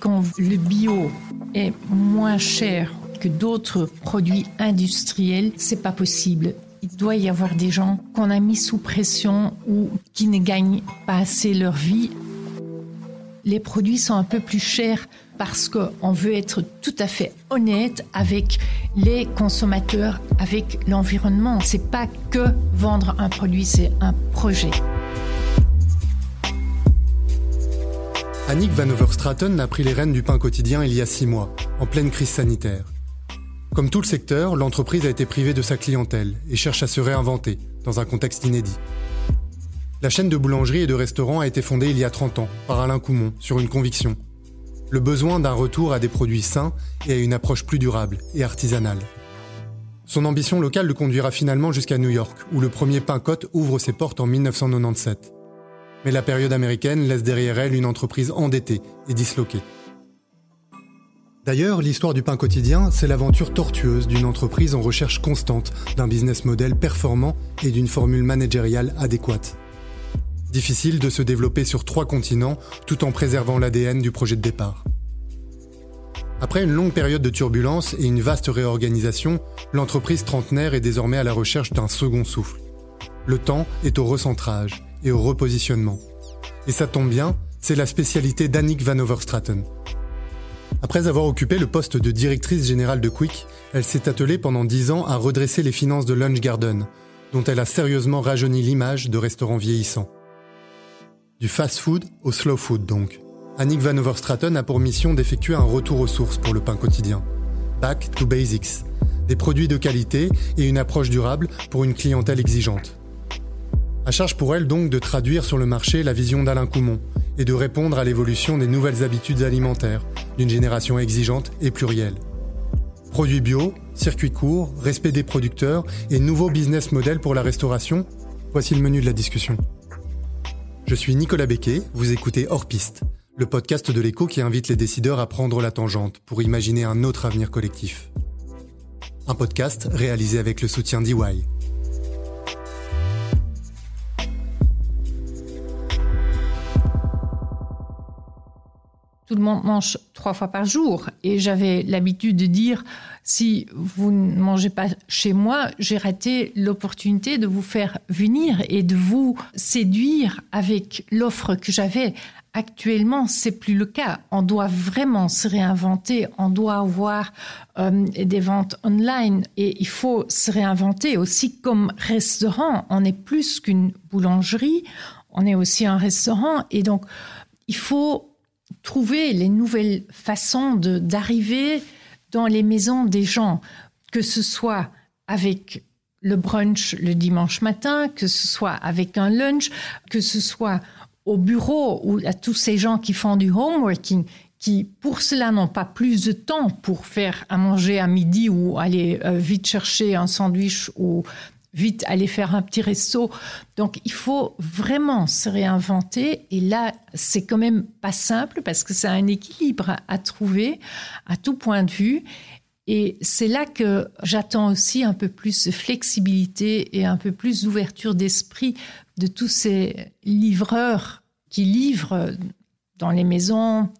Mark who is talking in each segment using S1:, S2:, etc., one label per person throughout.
S1: Quand le bio est moins cher que d'autres produits industriels, c'est pas possible. Il doit y avoir des gens qu'on a mis sous pression ou qui ne gagnent pas assez leur vie. Les produits sont un peu plus chers parce qu'on veut être tout à fait honnête avec les consommateurs, avec l'environnement. C'est pas que vendre un produit, c'est un projet.
S2: Annick Van Overstraten a pris les rênes du pain quotidien il y a six mois, en pleine crise sanitaire. Comme tout le secteur, l'entreprise a été privée de sa clientèle et cherche à se réinventer dans un contexte inédit. La chaîne de boulangerie et de restaurants a été fondée il y a 30 ans par Alain Coumont sur une conviction. Le besoin d'un retour à des produits sains et à une approche plus durable et artisanale. Son ambition locale le conduira finalement jusqu'à New York, où le premier pain cote ouvre ses portes en 1997. Mais la période américaine laisse derrière elle une entreprise endettée et disloquée. D'ailleurs, l'histoire du pain quotidien, c'est l'aventure tortueuse d'une entreprise en recherche constante d'un business model performant et d'une formule managériale adéquate. Difficile de se développer sur trois continents tout en préservant l'ADN du projet de départ. Après une longue période de turbulence et une vaste réorganisation, l'entreprise trentenaire est désormais à la recherche d'un second souffle. Le temps est au recentrage et au repositionnement. Et ça tombe bien, c'est la spécialité d'Annick Van Overstraten, après avoir occupé le poste de directrice générale de Quick, elle s'est attelée pendant dix ans à redresser les finances de Lunch Garden, dont elle a sérieusement rajeuni l'image de restaurants vieillissants. Du fast-food au slow food donc. Annick Van Overstraten a pour mission d'effectuer un retour aux sources pour le pain quotidien. Back to basics. Des produits de qualité et une approche durable pour une clientèle exigeante. À charge pour elle donc de traduire sur le marché la vision d'Alain Coumont et de répondre à l'évolution des nouvelles habitudes alimentaires d'une génération exigeante et plurielle. Produits bio, circuits courts, respect des producteurs et nouveaux business models pour la restauration, voici le menu de la discussion. Je suis Nicolas Becquet, vous écoutez Hors Piste, le podcast de l'écho qui invite les décideurs à prendre la tangente pour imaginer un autre avenir collectif. Un podcast réalisé avec le soutien d'EY.
S1: Tout le monde mange trois fois par jour. Et j'avais l'habitude de dire, si vous ne mangez pas chez moi, j'ai raté l'opportunité de vous faire venir et de vous séduire avec l'offre que j'avais. Actuellement, c'est plus le cas. On doit vraiment se réinventer. On doit avoir euh, des ventes online et il faut se réinventer aussi comme restaurant. On est plus qu'une boulangerie. On est aussi un restaurant et donc il faut trouver les nouvelles façons d'arriver dans les maisons des gens, que ce soit avec le brunch le dimanche matin, que ce soit avec un lunch, que ce soit au bureau ou à tous ces gens qui font du homeworking, qui pour cela n'ont pas plus de temps pour faire à manger à midi ou aller euh, vite chercher un sandwich ou vite aller faire un petit resto. Donc il faut vraiment se réinventer et là c'est quand même pas simple parce que c'est un équilibre à trouver à tout point de vue et c'est là que j'attends aussi un peu plus de flexibilité et un peu plus d'ouverture d'esprit de tous ces livreurs qui livrent dans les maisons,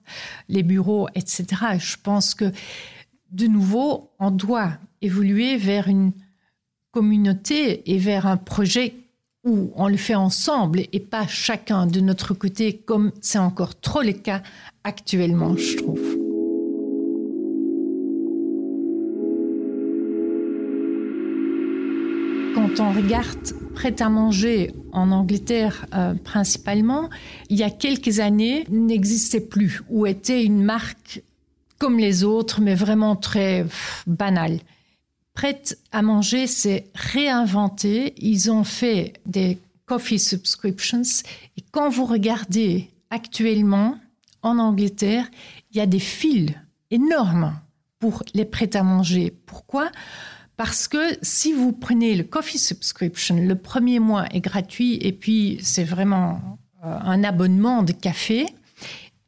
S1: les bureaux, etc. Je pense que de nouveau, on doit évoluer vers une communauté et vers un projet où on le fait ensemble et pas chacun de notre côté comme c'est encore trop le cas actuellement, je trouve. Quand on regarde prêt à manger en Angleterre euh, principalement, il y a quelques années, n'existait plus ou était une marque comme les autres, mais vraiment très banale prête à manger s'est réinventé. Ils ont fait des coffee subscriptions. Et quand vous regardez actuellement en Angleterre, il y a des files énormes pour les prêts à manger. Pourquoi? Parce que si vous prenez le coffee subscription, le premier mois est gratuit et puis c'est vraiment euh, un abonnement de café.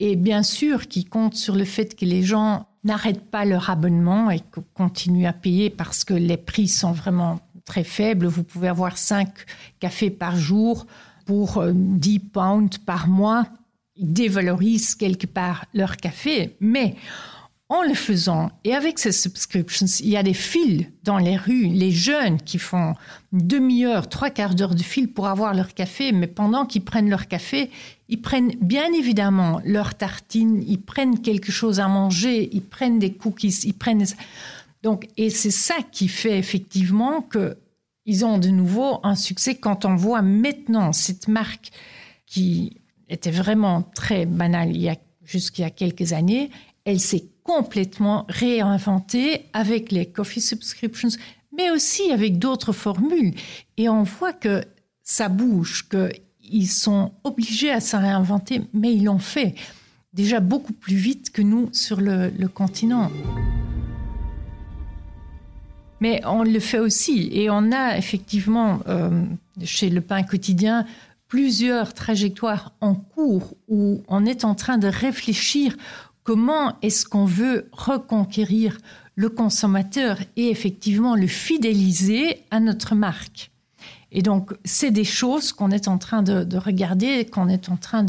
S1: Et bien sûr, qui compte sur le fait que les gens n'arrêtent pas leur abonnement et continuent à payer parce que les prix sont vraiment très faibles. Vous pouvez avoir cinq cafés par jour pour 10 euh, pounds par mois, ils dévalorisent quelque part leur café. Mais en le faisant. Et avec ces subscriptions, il y a des fils dans les rues, les jeunes qui font une demi-heure, trois quarts d'heure de fil pour avoir leur café, mais pendant qu'ils prennent leur café, ils prennent bien évidemment leur tartine, ils prennent quelque chose à manger, ils prennent des cookies, ils prennent donc et c'est ça qui fait effectivement que ils ont de nouveau un succès quand on voit maintenant cette marque qui était vraiment très banale il jusqu'il y a quelques années, elle s'est complètement réinventée avec les coffee subscriptions, mais aussi avec d'autres formules. Et on voit que ça bouge, qu'ils sont obligés à se réinventer, mais ils l'ont fait déjà beaucoup plus vite que nous sur le, continent. Mais on le fait aussi, et on a effectivement euh, chez Le Pain Quotidien plusieurs trajectoires en cours où on est en train de réfléchir comment est-ce qu'on veut reconquérir le consommateur et effectivement le fidéliser à notre marque? Et donc, c'est des choses qu'on est en train de, regarder, qu'on est en train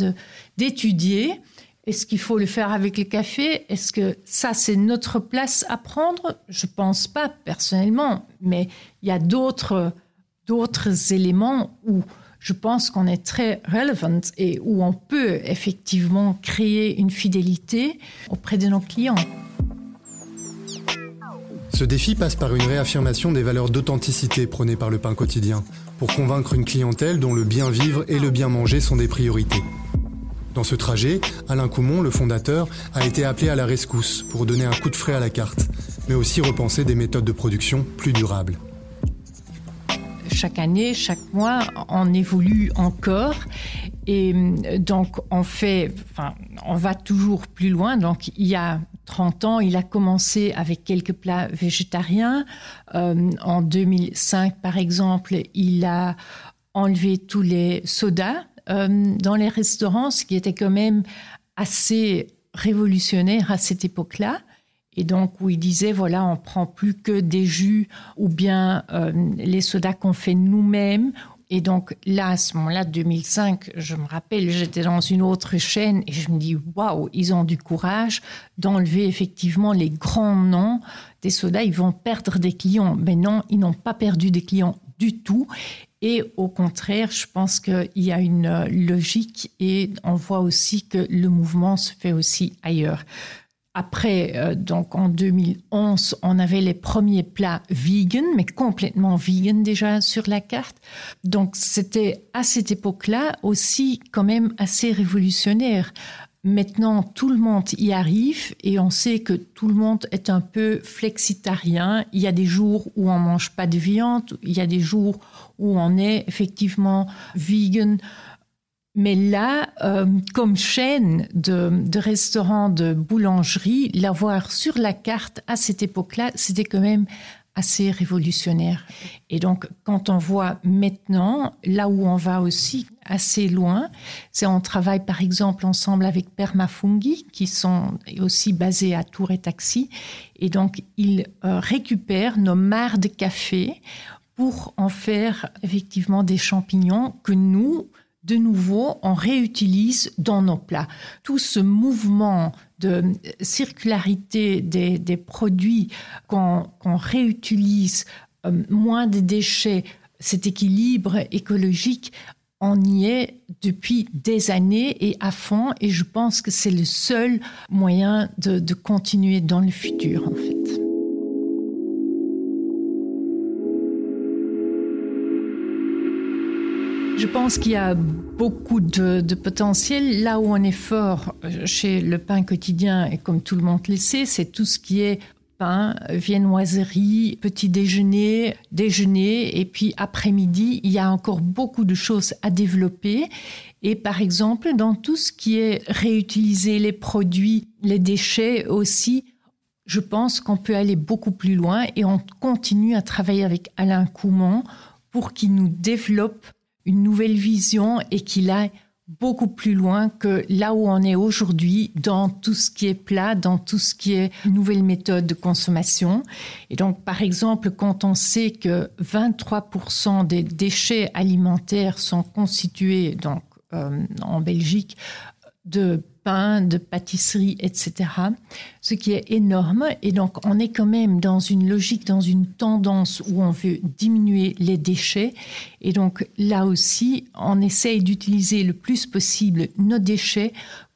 S1: d'étudier. Est-ce qu'il faut le faire avec le café Est-ce que ça, c'est notre place à prendre? Je pense pas personnellement, mais il y a d'autres d'autres éléments où je pense qu'on est très relevant et où on peut effectivement créer une fidélité auprès de nos clients.
S2: Ce défi passe par une réaffirmation des valeurs d'authenticité prônées par le pain quotidien, pour convaincre une clientèle dont le bien vivre et le bien manger sont des priorités. Dans ce trajet, Alain Coumont, le fondateur, a été appelé à la rescousse pour donner un coup de frais à la carte, mais aussi repenser des méthodes de production plus durables
S1: chaque année, chaque mois, on évolue encore. Et euh, donc, on fait, enfin, on va toujours plus loin. Donc, il y a 30 ans, il a commencé avec quelques plats végétariens. Euh, en 2005, par exemple, il a enlevé tous les sodas euh, dans les restaurants, ce qui était quand même assez révolutionnaire à cette époque-là et donc où il disait voilà on prend plus que des jus ou bien euh, les sodas qu'on fait nous-mêmes et donc là, à ce moment-là, 2005, je me rappelle, j'étais dans une autre chaîne et je me dis, waouh, ils ont du courage d'enlever effectivement les grands noms des sodas, ils vont perdre des clients. Mais non, ils n'ont pas perdu des clients du tout. Et au contraire, je pense qu'il y a une logique et on voit aussi que le mouvement se fait aussi ailleurs. Après, euh, donc en 2011, on avait les premiers plats vegan, mais complètement vegan déjà sur la carte. Donc c'était à cette époque-là aussi quand même assez révolutionnaire. Maintenant, tout le monde y arrive et on sait que tout le monde est un peu flexitarien. Il y a des jours où on mange pas de viande, il y a des jours où on est effectivement vegan. Mais là, euh, comme chaîne de, restaurants, de boulangerie, l'avoir sur la carte à cette époque-là, c'était quand même assez révolutionnaire. Et donc, quand on voit maintenant, là où on va aussi assez loin, c'est on travaille par exemple ensemble avec Permafungi, qui sont aussi basés à Tours et Taxi. Et donc, ils euh, récupèrent nos mares de café pour en faire effectivement des champignons que nous, de nouveau, on réutilise dans nos plats. Tout ce mouvement de circularité des, produits qu'on réutilise, euh, moins de déchets, cet équilibre écologique, on y est depuis des années et à fond, et je pense que c'est le seul moyen de, de continuer dans le futur, en fait. Je pense qu'il y a beaucoup de, potentiel. Là où on est fort euh, chez le pain quotidien, et comme tout le monde le sait, c'est tout ce qui est pain, viennoiserie, petit déjeuner, déjeuner, et puis après-midi, il y a encore beaucoup de choses à développer. Et par exemple, dans tout ce qui est réutiliser les produits, les déchets aussi, je pense qu'on peut aller beaucoup plus loin et on continue à travailler avec Alain Coumont pour qu'il nous développe une nouvelle vision et qu'il aille beaucoup plus loin que là où on est aujourd'hui dans tout ce qui est plat, dans tout ce qui est nouvelles méthodes de consommation. Et donc, par exemple, quand on sait que 23% des déchets alimentaires sont constitués donc, euh, en Belgique de pain, de pâtisserie, etc. Ce qui est énorme. Et donc, on est quand même dans une logique, dans une tendance où on veut diminuer les déchets. Et donc, là aussi, on essaye d'utiliser le plus possible nos déchets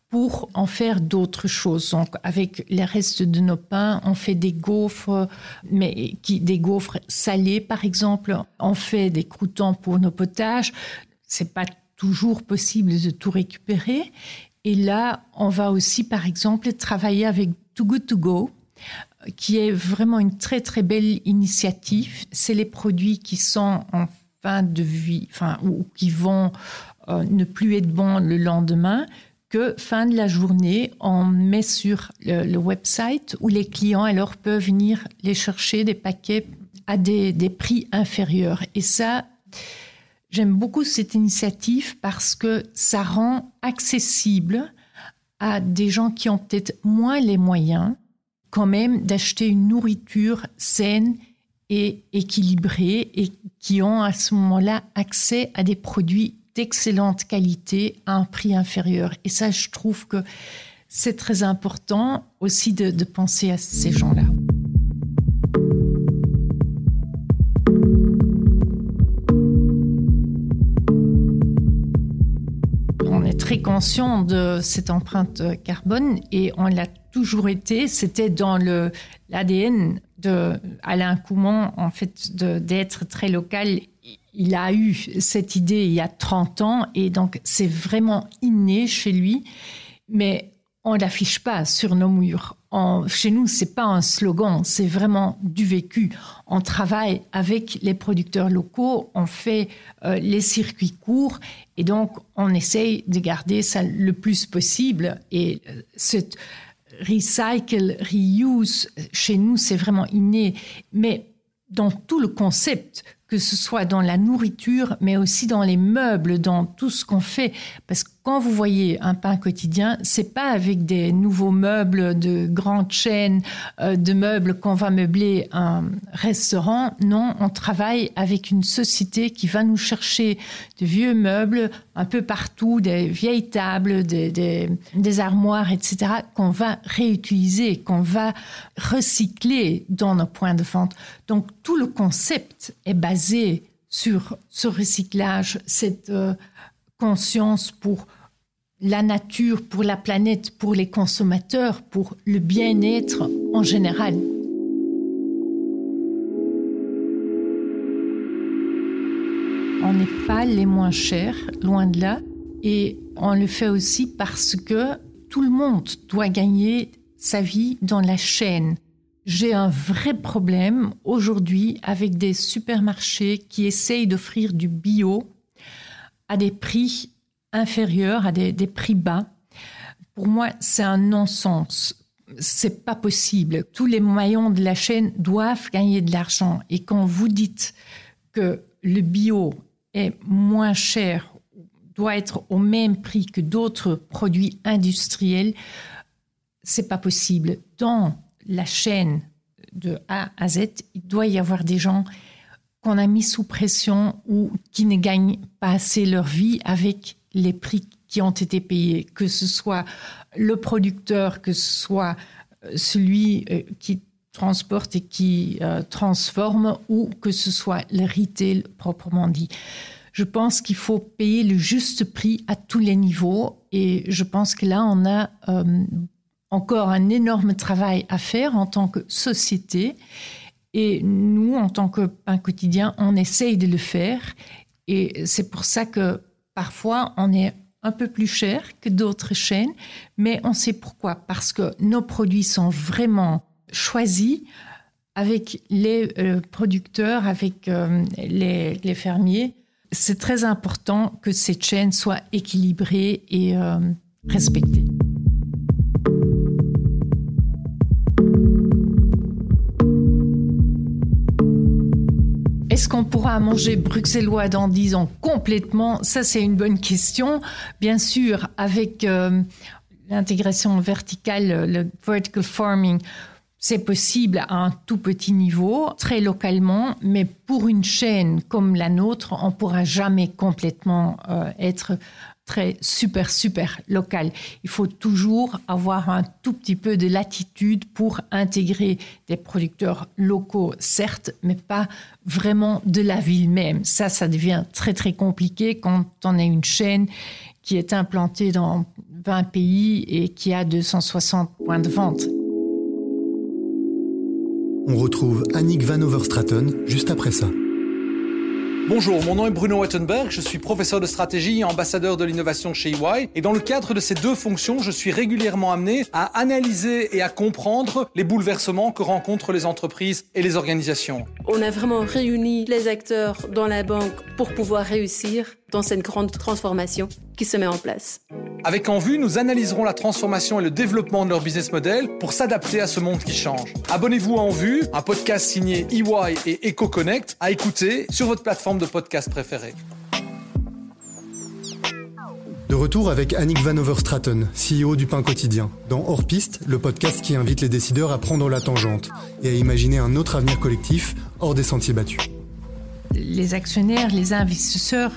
S1: pour en faire d'autres choses. Donc, avec les restes de nos pains, on fait des gaufres, mais qui, des gaufres salées, par exemple. On fait des croûtons pour nos potages. C'est pas toujours possible de tout récupérer. Et là, on va aussi, par exemple, travailler avec Too Good To Go, qui est vraiment une très très belle initiative. C'est les produits qui sont en fin de vie, enfin, ou qui vont euh, ne plus être bons le lendemain, que fin de la journée, on met sur le, website où les clients alors peuvent venir les chercher des paquets à des, des prix inférieurs. Et ça, J'aime beaucoup cette initiative parce que ça rend accessible à des gens qui ont peut-être moins les moyens quand même d'acheter une nourriture saine et équilibrée et qui ont à ce moment-là accès à des produits d'excellente qualité à un prix inférieur. Et ça, je trouve que c'est très important aussi de, de penser à ces gens-là. Très conscient de cette empreinte carbone et on l'a toujours été. C'était dans le l'ADN de Alain Couman, en fait, d'être très local. Il a eu cette idée il y a 30 ans et donc c'est vraiment inné chez lui. Mais on l'affiche pas sur nos murs. chez nous, c'est pas un slogan, c'est vraiment du vécu. On travaille avec les producteurs locaux, on fait euh, les circuits courts et donc on essaye de garder ça le plus possible. Et euh, cette recycle, reuse, chez nous, c'est vraiment inné. Mais dans tout le concept, que ce soit dans la nourriture, mais aussi dans les meubles, dans tout ce qu'on fait. Parce que quand vous voyez un pain quotidien, c'est pas avec des nouveaux meubles de grandes chaînes euh, de meubles qu'on va meubler un restaurant. Non, on travaille avec une société qui va nous chercher de vieux meubles un peu partout, des vieilles tables, des, des, armoires, etc., qu'on va réutiliser, qu'on va recycler dans nos points de vente. Donc tout le concept est basé sur ce recyclage, cette euh, conscience pour la nature, pour la planète, pour les consommateurs, pour le bien-être en général. On n'est pas les moins chers, loin de là, et on le fait aussi parce que tout le monde doit gagner sa vie dans la chaîne. J'ai un vrai problème aujourd'hui avec des supermarchés qui essayent d'offrir du bio à des prix inférieurs, à des, prix bas. Pour moi, c'est un non-sens. C'est pas possible. Tous les maillons de la chaîne doivent gagner de l'argent. Et quand vous dites que le bio est moins cher, doit être au même prix que d'autres produits industriels, c'est pas possible. Dans la chaîne de A à Z, il doit y avoir des gens qu'on a mis sous pression ou qui ne gagnent pas assez leur vie avec les prix qui ont été payés, que ce soit le producteur, que ce soit euh, celui euh, qui transporte et qui euh, transforme, ou que ce soit le retail proprement dit. Je pense qu'il faut payer le juste prix à tous les niveaux et je pense que là, on a encore un énorme travail à faire en tant que société et nous, en tant que pain quotidien, on essaye de le faire. Et c'est pour ça que parfois, on est un peu plus cher que d'autres chaînes, mais on sait pourquoi. Parce que nos produits sont vraiment choisis avec les euh, producteurs, avec euh, les, fermiers. C'est très important que cette chaîne soit équilibrée et euh, respectée. Est-ce qu'on pourra manger bruxellois dans 10 ans complètement? Ça, c'est une bonne question. Bien sûr, avec euh, l'intégration verticale, le vertical farming, c'est possible à un tout petit niveau, très localement, mais pour une chaîne comme la nôtre, on ne pourra jamais complètement euh, être très super, super local. Il faut toujours avoir un tout petit peu de latitude pour intégrer des producteurs locaux, certes, mais pas vraiment de la ville même. Ça, ça devient très, très compliqué quand on a une chaîne qui est implantée dans 20 pays et qui a 260 points de vente.
S2: On retrouve Annick Van Overstraten juste après ça.
S3: Bonjour, mon nom est Bruno Wettenberg, je suis professeur de stratégie et ambassadeur de l'innovation chez EY. Et dans le cadre de ces deux fonctions, je suis régulièrement amené à analyser et à comprendre les bouleversements que rencontrent les entreprises et les organisations.
S4: On a vraiment réuni les acteurs dans la banque pour pouvoir réussir dans cette grande transformation qui se met en place.
S3: Avec En Vue, nous analyserons la transformation et le développement de leur business model pour s'adapter à ce monde qui change. Abonnez-vous à En Vue, un podcast signé EY et EcoConnect à écouter sur votre plateforme de podcast préférée.
S2: De retour avec Annick Van Overstraten, CEO du Pain Quotidien, dans Hors Piste, le podcast qui invite les décideurs à prendre la tangente et à imaginer un autre avenir collectif hors des sentiers battus.
S1: Les actionnaires, les investisseurs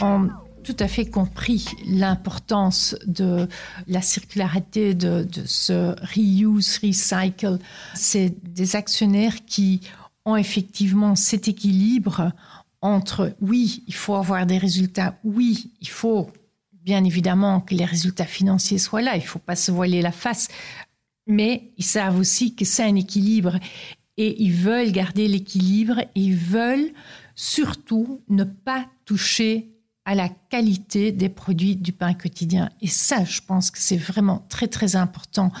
S1: ont tout à fait compris l'importance de la circularité, de, ce reuse, recycle. C'est des actionnaires qui ont effectivement cet équilibre entre oui, il faut avoir des résultats, oui, il faut bien évidemment que les résultats financiers soient là, il ne faut pas se voiler la face, mais ils savent aussi que c'est un équilibre et ils veulent garder l'équilibre et ils veulent surtout ne pas toucher à la qualité des produits du pain quotidien. Et ça, je pense que c'est vraiment très, très important.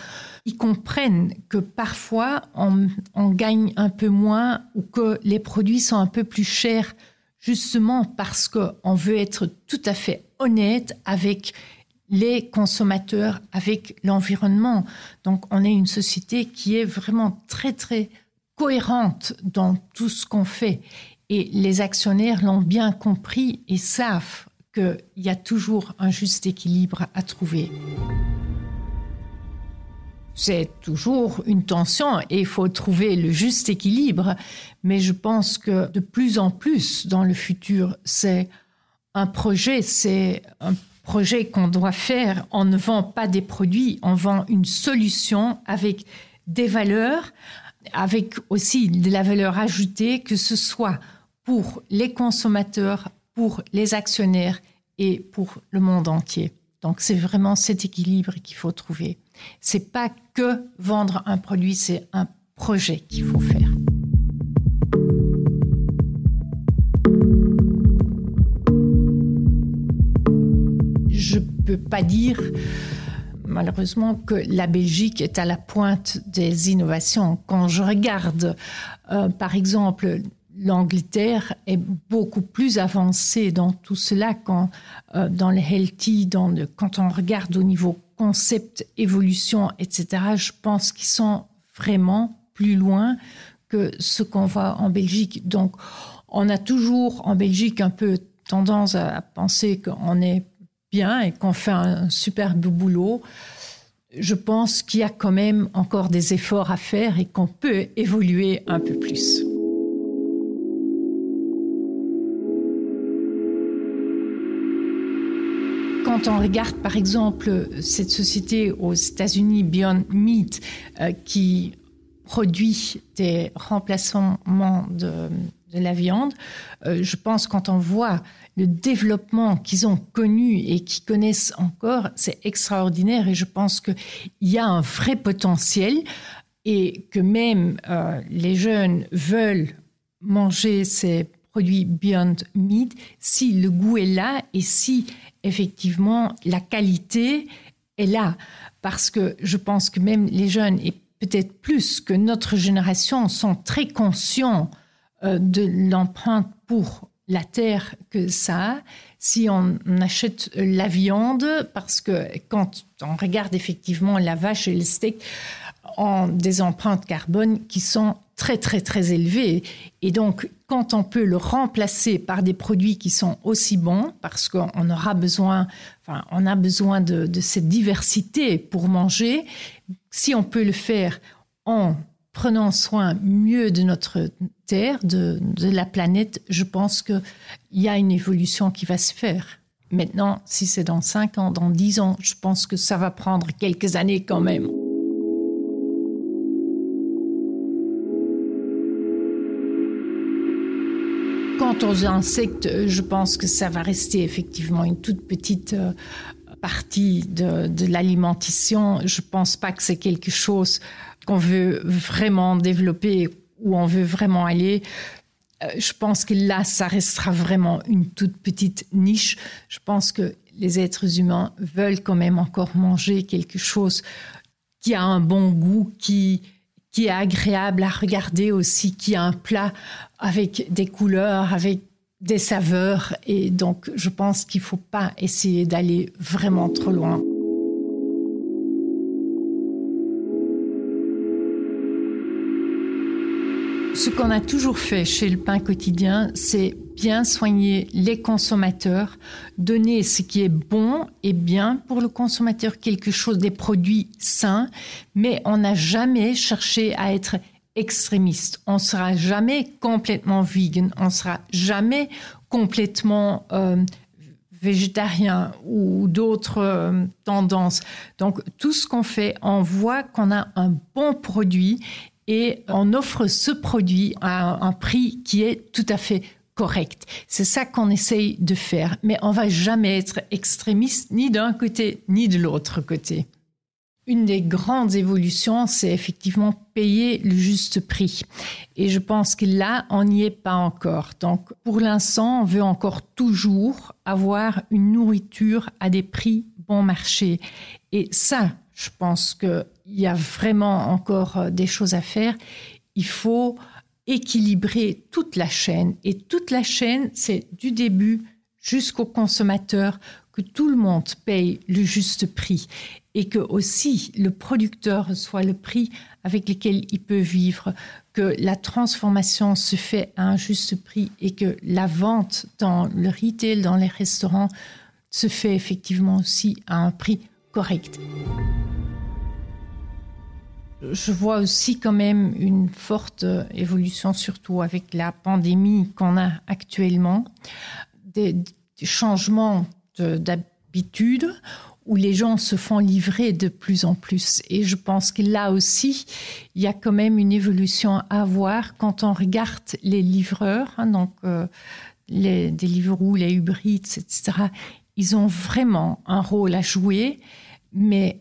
S1: Ils comprennent que parfois, on, gagne un peu moins ou que les produits sont un peu plus chers, justement parce qu'on veut être tout à fait honnête avec les consommateurs, avec l'environnement. Donc, on est une société qui est vraiment très, très cohérente dans tout ce qu'on fait. Et les actionnaires l'ont bien compris et savent qu'il y a toujours un juste équilibre à trouver. C'est toujours une tension et il faut trouver le juste équilibre, mais je pense que de plus en plus dans le futur, c'est un projet, c'est un projet qu'on doit faire. On ne vend pas des produits, on vend une solution avec des valeurs, avec aussi de la valeur ajoutée, que ce soit pour les consommateurs, pour les actionnaires et pour le monde entier. Donc c'est vraiment cet équilibre qu'il faut trouver. C'est pas que vendre un produit, c'est un projet qu'il faut faire. Je peux pas dire malheureusement que la Belgique est à la pointe des innovations. Quand je regarde, euh, par exemple, l'Angleterre est beaucoup plus avancée dans tout cela quand, euh, dans le healthy, quand on regarde au niveau concept, évolution, etc. Je pense qu'ils sont vraiment plus loin que ce qu'on voit en Belgique. Donc, on a toujours en Belgique un peu tendance à penser qu'on est bien et qu'on fait un superbe boulot. Je pense qu'il y a quand même encore des efforts à faire et qu'on peut évoluer un peu plus. Quand on regarde par exemple cette société aux États-Unis, Beyond Meat, euh, qui produit des remplacements de, la viande, euh, je pense quand on voit le développement qu'ils ont connu et qu'ils connaissent encore, c'est extraordinaire et je pense qu'il y a un vrai potentiel et que même euh, les jeunes veulent manger ces produits Beyond Meat si le goût est là et si effectivement la qualité est là. Parce que je pense que même les jeunes, et peut-être plus que notre génération, sont très conscients euh, de l'empreinte pour la terre que ça a. Si on achète la viande, parce que quand on regarde effectivement la vache et le steak, ont des empreintes carbone qui sont très très très élevé. Et donc, quand on peut le remplacer par des produits qui sont aussi bons, parce qu'on aura besoin, enfin, on a besoin de, cette diversité pour manger, si on peut le faire en prenant soin mieux de notre Terre, de, de la planète, je pense qu'il y a une évolution qui va se faire. Maintenant, si c'est dans 5 ans, dans 10 ans, je pense que ça va prendre quelques années quand même. Insectes, je pense que ça va rester effectivement une toute petite euh, partie de, de l'alimentation. Je pense pas que c'est quelque chose qu'on veut vraiment développer ou on veut vraiment aller. Euh, je pense que là, ça restera vraiment une toute petite niche. Je pense que les êtres humains veulent quand même encore manger quelque chose qui a un bon goût, qui, qui est agréable à regarder aussi, qui a un plat avec des couleurs, avec des saveurs. Et donc, je pense qu'il ne faut pas essayer d'aller vraiment trop loin. Ce qu'on a toujours fait chez le pain quotidien, c'est bien soigner les consommateurs, donner ce qui est bon et bien pour le consommateur, quelque chose des produits sains, mais on n'a jamais cherché à être extrémiste. On sera jamais complètement vegan, on sera jamais complètement euh, végétarien ou d'autres euh, tendances. Donc tout ce qu'on fait, on voit qu'on a un bon produit et on offre ce produit à un prix qui est tout à fait correct. C'est ça qu'on essaye de faire, mais on va jamais être extrémiste ni d'un côté ni de l'autre côté. Une des grandes évolutions, c'est effectivement payer le juste prix. Et je pense que là, on n'y est pas encore. Donc, pour l'instant, on veut encore toujours avoir une nourriture à des prix bon marché. Et ça, je pense qu'il y a vraiment encore euh, des choses à faire. Il faut équilibrer toute la chaîne. Et toute la chaîne, c'est du début jusqu'au consommateur, que tout le monde paye le juste prix et que aussi le producteur soit le prix avec lequel il peut vivre, que la transformation se fait à un juste prix et que la vente dans le retail, dans les restaurants, se fait effectivement aussi à un prix correct. Je vois aussi quand même une forte évolution, surtout avec la pandémie qu'on a actuellement, des, changements d'habitude où les gens se font livrer de plus en plus. Et je pense que là aussi, il y a quand même une évolution à voir quand on regarde les livreurs, hein, donc euh, les Deliveroo, les Uber Eats, etc. Ils ont vraiment un rôle à jouer, mais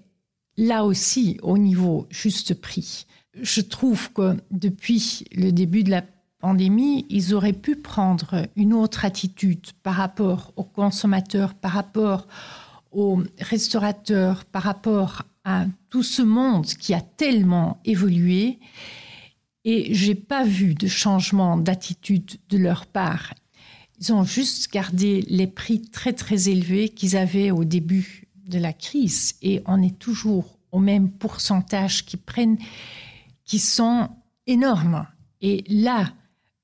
S1: là aussi, au niveau juste prix. Je trouve que depuis le début de la pandémie, ils auraient pu prendre une autre attitude par rapport aux consommateurs, par rapport aux restaurateurs, par rapport à tout ce monde qui a tellement évolué. Et j'ai pas vu de changement d'attitude de leur part. Ils ont juste gardé les prix très très élevés qu'ils avaient au début de la crise et on est toujours au même pourcentage qui prennent, qui sont énormes. Et là,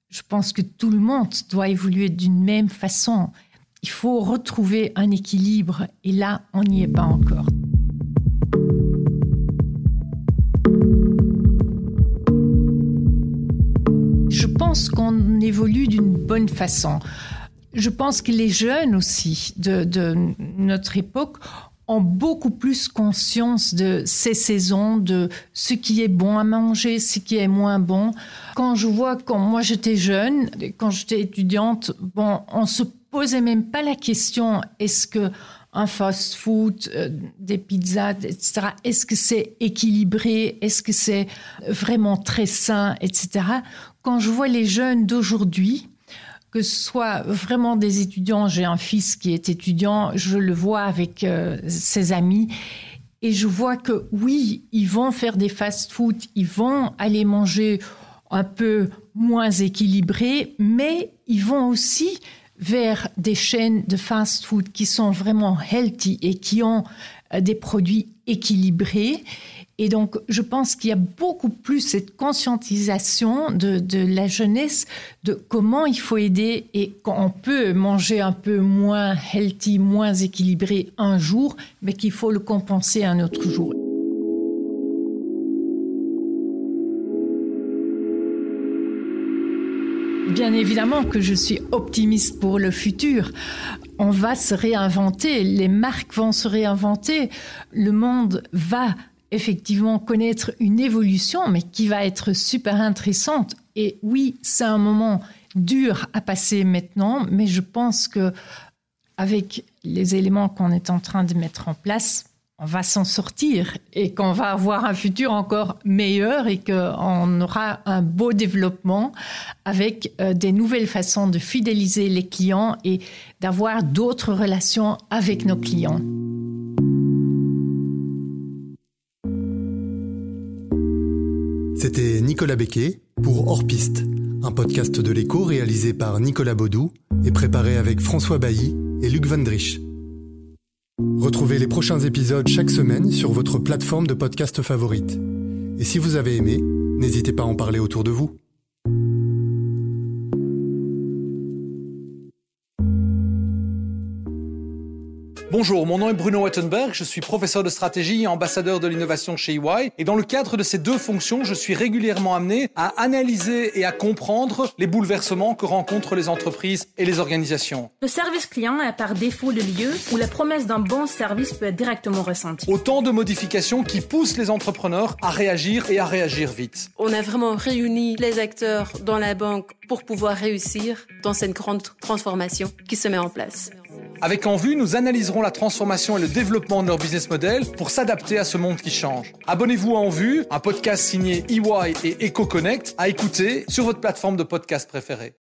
S1: je pense que tout le monde doit évoluer d'une même façon. Il faut retrouver un équilibre et là, on n'y est pas encore. Je pense qu'on évolue d'une bonne façon. Je pense que les jeunes aussi de, notre époque ont beaucoup plus conscience de ces saisons, de ce qui est bon à manger, ce qui est moins bon. Quand je vois quand moi j'étais jeune, quand j'étais étudiante, bon, on se posait même pas la question est-ce que un fast-food, euh, des pizzas, etc. Est-ce que c'est équilibré Est-ce que c'est vraiment très sain, etc. Quand je vois les jeunes d'aujourd'hui, que ce soit vraiment des étudiants, j'ai un fils qui est étudiant, je le vois avec euh, ses amis, et je vois que oui, ils vont faire des fast-food, ils vont aller manger un peu moins équilibré, mais ils vont aussi vers des chaînes de fast-food qui sont vraiment healthy et qui ont euh, des produits équilibrés. Et donc, je pense qu'il y a beaucoup plus cette conscientisation de, de, la jeunesse de comment il faut aider et qu'on peut manger un peu moins healthy, moins équilibré un jour, mais qu'il faut le compenser un autre jour. Bien évidemment que je suis optimiste pour le futur. On va se réinventer, les marques vont se réinventer, le monde va effectivement connaître une évolution, mais qui va être super intéressante. Et oui, c'est un moment dur à passer maintenant, mais je pense que avec les éléments qu'on est en train de mettre en place, on va s'en sortir et qu'on va avoir un futur encore meilleur et qu'on aura un beau développement avec euh, des nouvelles façons de fidéliser les clients et d'avoir d'autres relations avec nos clients.
S2: C'était Nicolas Becquet pour Hors Piste, un podcast de l'écho réalisé par Nicolas Baudou et préparé avec François Bailly et Luc Van Drich. Retrouvez les prochains épisodes chaque semaine sur votre plateforme de podcast favorite. Et si vous avez aimé, n'hésitez pas à en parler autour de vous.
S3: Bonjour, mon nom est Bruno Wettenberg, je suis professeur de stratégie et ambassadeur de l'innovation chez EY. Et dans le cadre de ces deux fonctions, je suis régulièrement amené à analyser et à comprendre les bouleversements que rencontrent les entreprises et les organisations.
S5: Le service client est par défaut le lieu où la promesse d'un bon service peut être directement ressentie.
S3: Autant de modifications qui poussent les entrepreneurs à réagir et à réagir vite.
S4: On a vraiment réuni les acteurs dans la banque pour pouvoir réussir dans cette grande transformation qui se met en place.
S3: Avec En Vue, nous analyserons la transformation et le développement de leur business model pour s'adapter à ce monde qui change. Abonnez-vous à En Vue, un podcast signé EY et EcoConnect à écouter sur votre plateforme de podcast préférée.